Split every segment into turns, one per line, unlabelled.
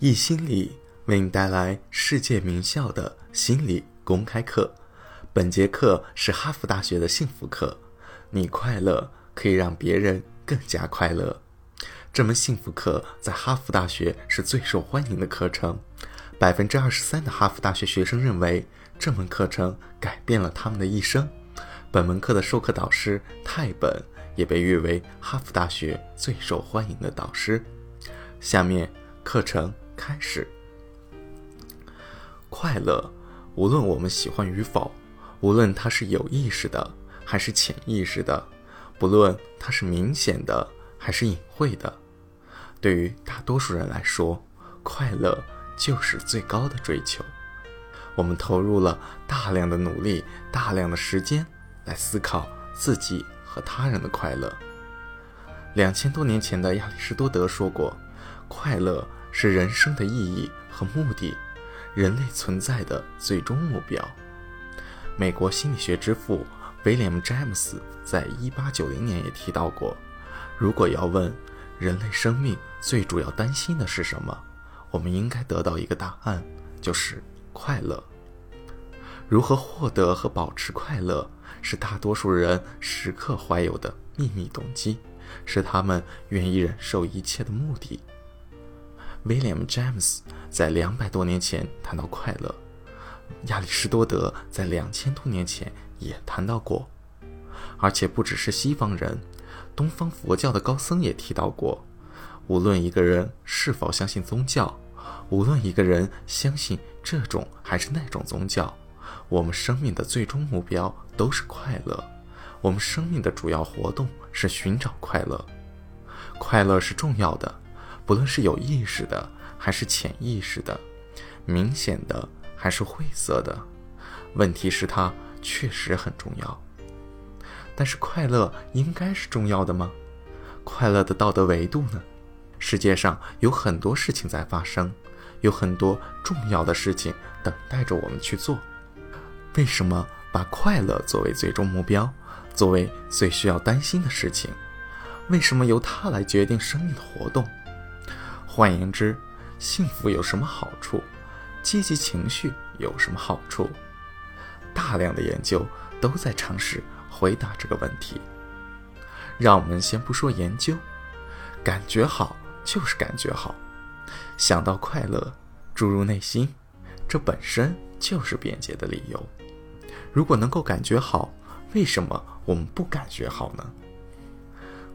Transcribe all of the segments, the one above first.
易心理为你带来世界名校的心理公开课。本节课是哈佛大学的幸福课，你快乐可以让别人更加快乐。这门幸福课在哈佛大学是最受欢迎的课程，百分之二十三的哈佛大学学生认为这门课程改变了他们的一生。本门课的授课导师泰本也被誉为哈佛大学最受欢迎的导师。下面课程开始。快乐，无论我们喜欢与否，无论它是有意识的还是潜意识的，不论它是明显的还是隐晦的，对于大多数人来说，快乐就是最高的追求。我们投入了大量的努力、大量的时间来思考自己和他人的快乐。两千多年前的亚里士多德说过：“快乐是人生的意义和目的。”人类存在的最终目标。美国心理学之父威廉·詹姆斯在1890年也提到过：如果要问人类生命最主要担心的是什么，我们应该得到一个答案，就是快乐。如何获得和保持快乐，是大多数人时刻怀有的秘密动机，是他们愿意忍受一切的目的。威廉姆·詹姆斯在两百多年前谈到快乐，亚里士多德在两千多年前也谈到过，而且不只是西方人，东方佛教的高僧也提到过。无论一个人是否相信宗教，无论一个人相信这种还是那种宗教，我们生命的最终目标都是快乐。我们生命的主要活动是寻找快乐，快乐是重要的。不论是有意识的还是潜意识的，明显的还是晦涩的，问题是它确实很重要。但是快乐应该是重要的吗？快乐的道德维度呢？世界上有很多事情在发生，有很多重要的事情等待着我们去做。为什么把快乐作为最终目标，作为最需要担心的事情？为什么由它来决定生命的活动？换言之，幸福有什么好处？积极情绪有什么好处？大量的研究都在尝试回答这个问题。让我们先不说研究，感觉好就是感觉好，想到快乐，注入内心，这本身就是便捷的理由。如果能够感觉好，为什么我们不感觉好呢？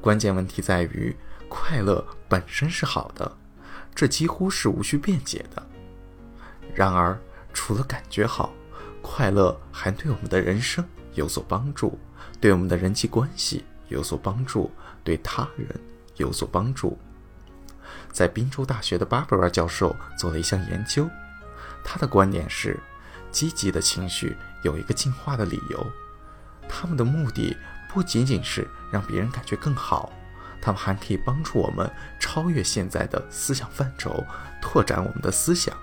关键问题在于，快乐本身是好的。这几乎是无需辩解的。然而，除了感觉好，快乐还对我们的人生有所帮助，对我们的人际关系有所帮助，对他人有所帮助。在宾州大学的巴布尔教授做了一项研究，他的观点是：积极的情绪有一个进化的理由，他们的目的不仅仅是让别人感觉更好。他们还可以帮助我们超越现在的思想范畴，拓展我们的思想，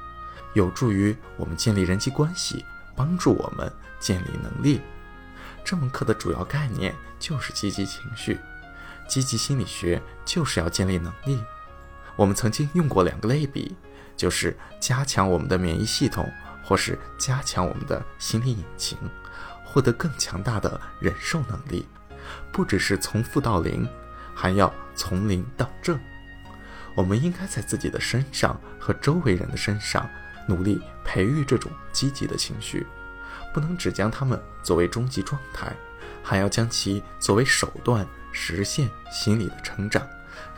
有助于我们建立人际关系，帮助我们建立能力。这门课的主要概念就是积极情绪，积极心理学就是要建立能力。我们曾经用过两个类比，就是加强我们的免疫系统，或是加强我们的心理引擎，获得更强大的忍受能力，不只是从负到零。还要从零到正，我们应该在自己的身上和周围人的身上努力培育这种积极的情绪，不能只将它们作为终极状态，还要将其作为手段实现心理的成长，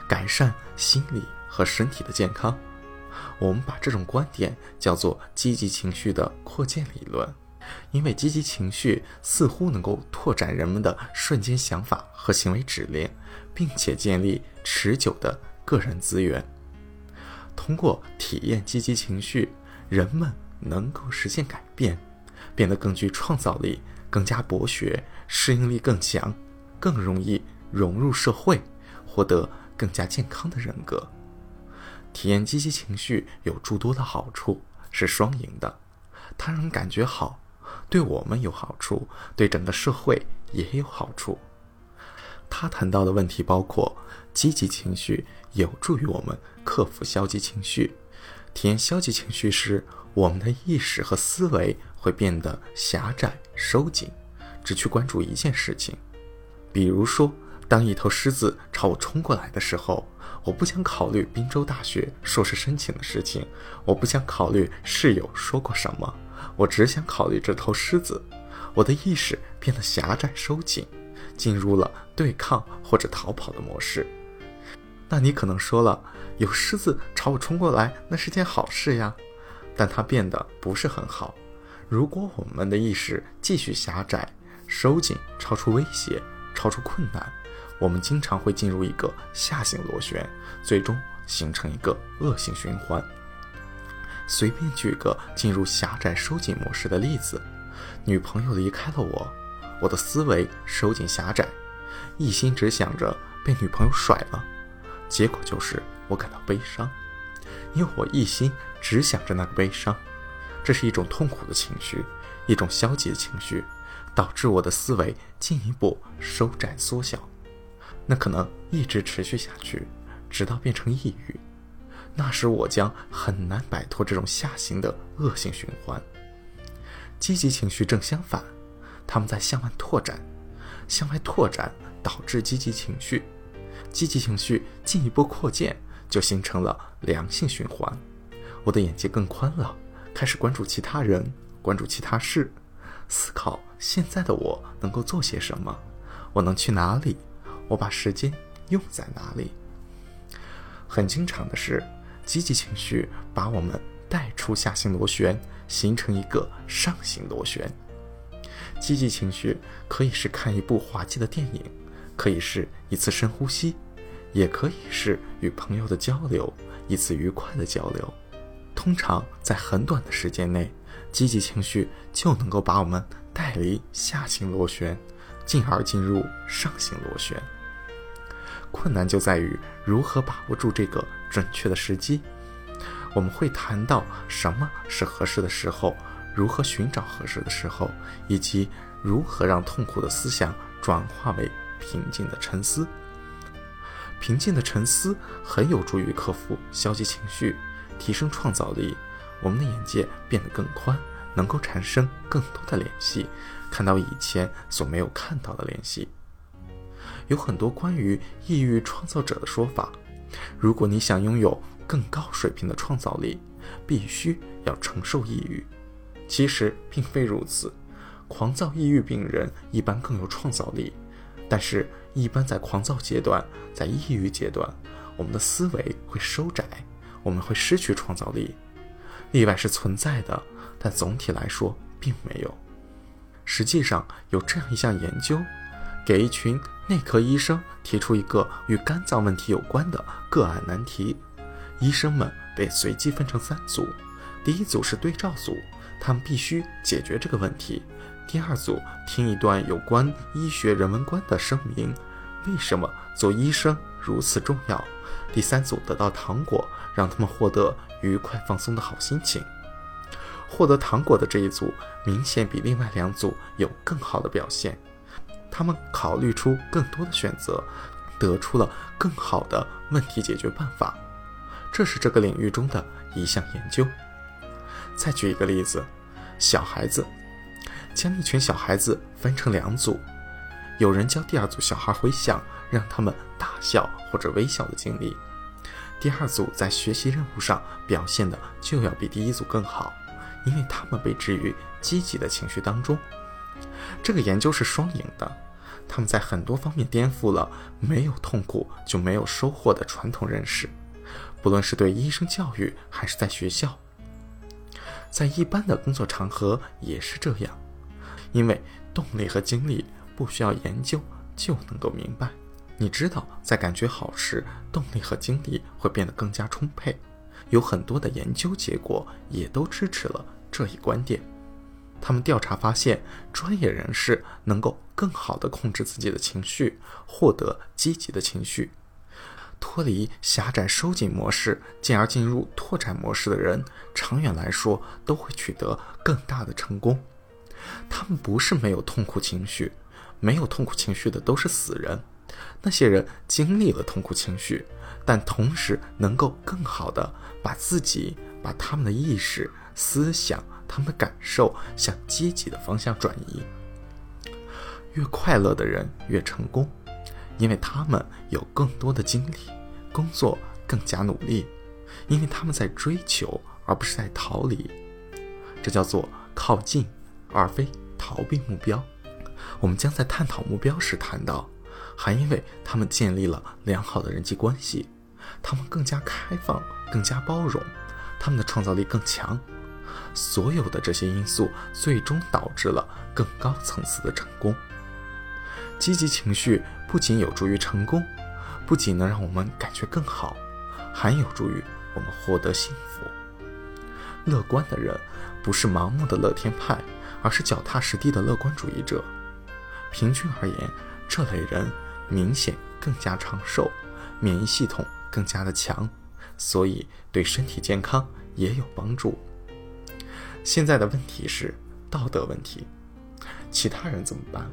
改善心理和身体的健康。我们把这种观点叫做积极情绪的扩建理论。因为积极情绪似乎能够拓展人们的瞬间想法和行为指令，并且建立持久的个人资源。通过体验积极情绪，人们能够实现改变，变得更具创造力、更加博学、适应力更强，更容易融入社会，获得更加健康的人格。体验积极情绪有诸多的好处，是双赢的，它让人感觉好。对我们有好处，对整个社会也有好处。他谈到的问题包括：积极情绪有助于我们克服消极情绪，体验消极情绪时，我们的意识和思维会变得狭窄、收紧，只去关注一件事情。比如说，当一头狮子朝我冲过来的时候，我不想考虑滨州大学硕士申请的事情，我不想考虑室友说过什么，我只想考虑这头狮子。我的意识变得狭窄、收紧，进入了对抗或者逃跑的模式。那你可能说了，有狮子朝我冲过来，那是件好事呀。但它变得不是很好。如果我们的意识继续狭窄、收紧，超出威胁，超出困难，我们经常会进入一个下行螺旋，最终形成一个恶性循环。随便举个进入狭窄收紧模式的例子：女朋友离开了我，我的思维收紧狭窄，一心只想着被女朋友甩了。结果就是我感到悲伤，因为我一心只想着那个悲伤，这是一种痛苦的情绪，一种消极的情绪，导致我的思维进一步收窄缩小，那可能一直持续下去，直到变成抑郁，那时我将很难摆脱这种下行的恶性循环。积极情绪正相反，他们在向外拓展，向外拓展导致积极情绪。积极情绪进一步扩建，就形成了良性循环。我的眼界更宽了，开始关注其他人，关注其他事，思考现在的我能够做些什么，我能去哪里，我把时间用在哪里。很经常的是，积极情绪把我们带出下行螺旋，形成一个上行螺旋。积极情绪可以是看一部滑稽的电影。可以是一次深呼吸，也可以是与朋友的交流，一次愉快的交流。通常在很短的时间内，积极情绪就能够把我们带离下行螺旋，进而进入上行螺旋。困难就在于如何把握住这个准确的时机。我们会谈到什么是合适的时候，如何寻找合适的时候，以及如何让痛苦的思想转化为。平静的沉思，平静的沉思很有助于克服消极情绪，提升创造力。我们的眼界变得更宽，能够产生更多的联系，看到以前所没有看到的联系。有很多关于抑郁创造者的说法。如果你想拥有更高水平的创造力，必须要承受抑郁。其实并非如此，狂躁抑郁病人一般更有创造力。但是，一般在狂躁阶段，在抑郁阶段，我们的思维会收窄，我们会失去创造力。例外是存在的，但总体来说并没有。实际上，有这样一项研究，给一群内科医生提出一个与肝脏问题有关的个案难题，医生们被随机分成三组，第一组是对照组，他们必须解决这个问题。第二组听一段有关医学人文观的声明，为什么做医生如此重要？第三组得到糖果，让他们获得愉快放松的好心情。获得糖果的这一组明显比另外两组有更好的表现，他们考虑出更多的选择，得出了更好的问题解决办法。这是这个领域中的一项研究。再举一个例子，小孩子。将一群小孩子分成两组，有人教第二组小孩回想让他们大笑或者微笑的经历。第二组在学习任务上表现的就要比第一组更好，因为他们被置于积极的情绪当中。这个研究是双赢的，他们在很多方面颠覆了没有痛苦就没有收获的传统认识，不论是对医生教育还是在学校，在一般的工作场合也是这样。因为动力和精力不需要研究就能够明白。你知道，在感觉好时，动力和精力会变得更加充沛。有很多的研究结果也都支持了这一观点。他们调查发现，专业人士能够更好地控制自己的情绪，获得积极的情绪。脱离狭窄收紧模式，进而进入拓展模式的人，长远来说都会取得更大的成功。他们不是没有痛苦情绪，没有痛苦情绪的都是死人。那些人经历了痛苦情绪，但同时能够更好的把自己、把他们的意识、思想、他们的感受向积极的方向转移。越快乐的人越成功，因为他们有更多的精力，工作更加努力，因为他们在追求而不是在逃离。这叫做靠近，而非逃避目标。我们将在探讨目标时谈到，还因为他们建立了良好的人际关系，他们更加开放、更加包容，他们的创造力更强。所有的这些因素最终导致了更高层次的成功。积极情绪不仅有助于成功，不仅能让我们感觉更好，还有助于我们获得幸福。乐观的人不是盲目的乐天派，而是脚踏实地的乐观主义者。平均而言，这类人明显更加长寿，免疫系统更加的强，所以对身体健康也有帮助。现在的问题是道德问题，其他人怎么办？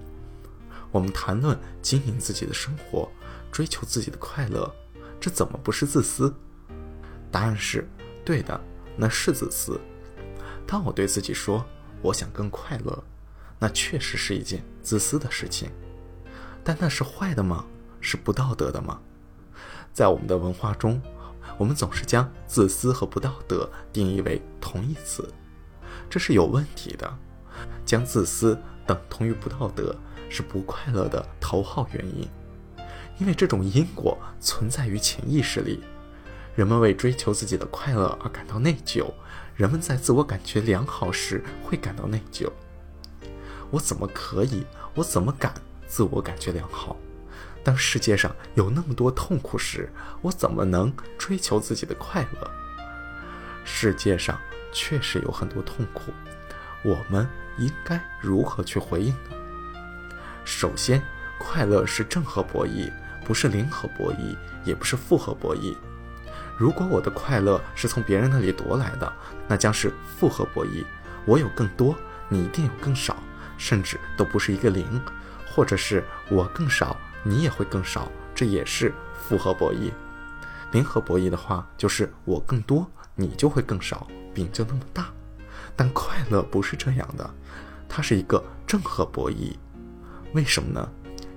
我们谈论经营自己的生活，追求自己的快乐，这怎么不是自私？答案是对的，那是自私。当我对自己说我想更快乐，那确实是一件自私的事情。但那是坏的吗？是不道德的吗？在我们的文化中，我们总是将自私和不道德定义为同义词，这是有问题的。将自私等同于不道德。是不快乐的头号原因，因为这种因果存在于潜意识里。人们为追求自己的快乐而感到内疚，人们在自我感觉良好时会感到内疚。我怎么可以？我怎么敢自我感觉良好？当世界上有那么多痛苦时，我怎么能追求自己的快乐？世界上确实有很多痛苦，我们应该如何去回应呢？首先，快乐是正和博弈，不是零和博弈，也不是负和博弈。如果我的快乐是从别人那里夺来的，那将是负和博弈。我有更多，你一定有更少，甚至都不是一个零，或者是我更少，你也会更少，这也是负和博弈。零和博弈的话，就是我更多，你就会更少，饼就那么大。但快乐不是这样的，它是一个正和博弈。为什么呢？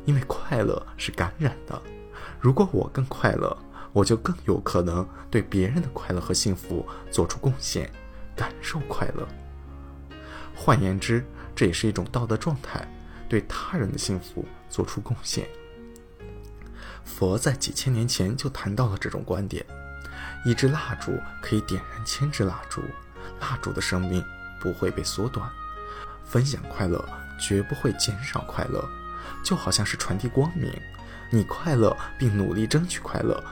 因为快乐是感染的。如果我更快乐，我就更有可能对别人的快乐和幸福做出贡献，感受快乐。换言之，这也是一种道德状态，对他人的幸福做出贡献。佛在几千年前就谈到了这种观点：一支蜡烛可以点燃千支蜡烛，蜡烛的生命不会被缩短。分享快乐。绝不会减少快乐，就好像是传递光明。你快乐并努力争取快乐，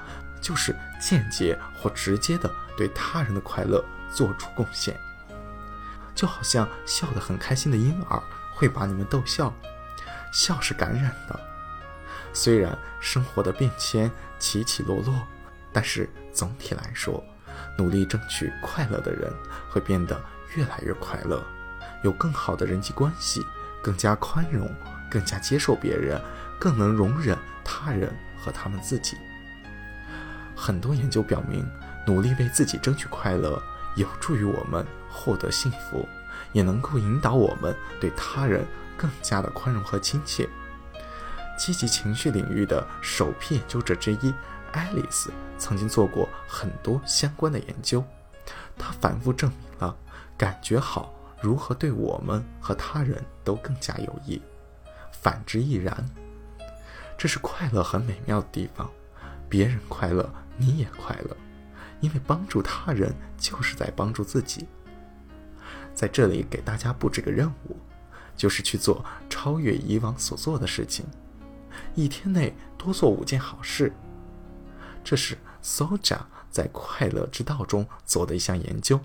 就是间接或直接的对他人的快乐做出贡献。就好像笑得很开心的婴儿会把你们逗笑，笑是感染的。虽然生活的变迁起起落落，但是总体来说，努力争取快乐的人会变得越来越快乐，有更好的人际关系。更加宽容，更加接受别人，更能容忍他人和他们自己。很多研究表明，努力为自己争取快乐，有助于我们获得幸福，也能够引导我们对他人更加的宽容和亲切。积极情绪领域的首批研究者之一，爱丽丝曾经做过很多相关的研究，她反复证明了感觉好。如何对我们和他人都更加有益，反之亦然。这是快乐很美妙的地方，别人快乐，你也快乐，因为帮助他人就是在帮助自己。在这里给大家布置个任务，就是去做超越以往所做的事情，一天内多做五件好事。这是 Soja 在《快乐之道》中做的一项研究。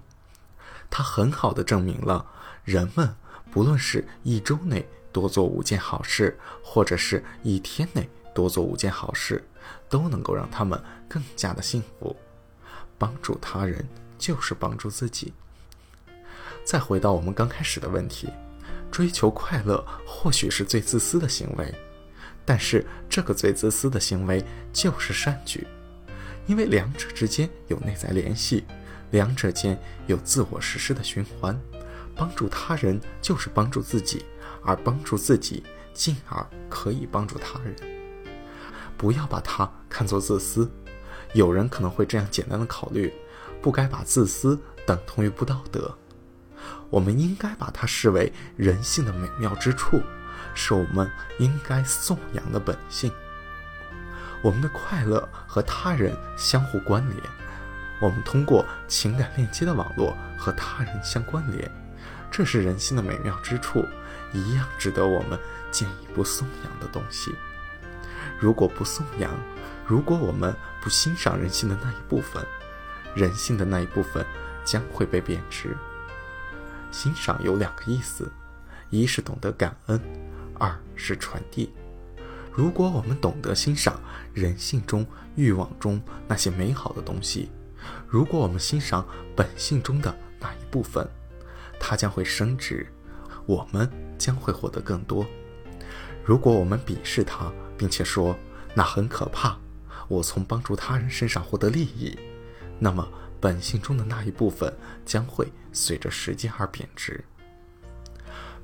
它很好的证明了，人们不论是一周内多做五件好事，或者是一天内多做五件好事，都能够让他们更加的幸福。帮助他人就是帮助自己。再回到我们刚开始的问题，追求快乐或许是最自私的行为，但是这个最自私的行为就是善举，因为两者之间有内在联系，两者间有自我实施的循环。帮助他人就是帮助自己，而帮助自己进而可以帮助他人。不要把它看作自私。有人可能会这样简单的考虑：不该把自私等同于不道德。我们应该把它视为人性的美妙之处，是我们应该颂扬的本性。我们的快乐和他人相互关联，我们通过情感链接的网络和他人相关联，这是人性的美妙之处，一样值得我们进一步颂扬的东西。如果不颂扬，如果我们不欣赏人性的那一部分，人性的那一部分将会被贬值。欣赏有两个意思，一是懂得感恩，二是传递。如果我们懂得欣赏人性中、欲望中那些美好的东西，如果我们欣赏本性中的那一部分，它将会升值，我们将会获得更多。如果我们鄙视它，并且说那很可怕，我从帮助他人身上获得利益，那么本性中的那一部分将会随着时间而贬值。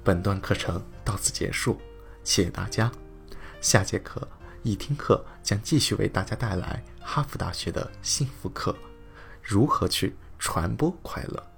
本段课程到此结束，谢谢大家。下节课一听课将继续为大家带来哈佛大学的幸福课，如何去传播快乐。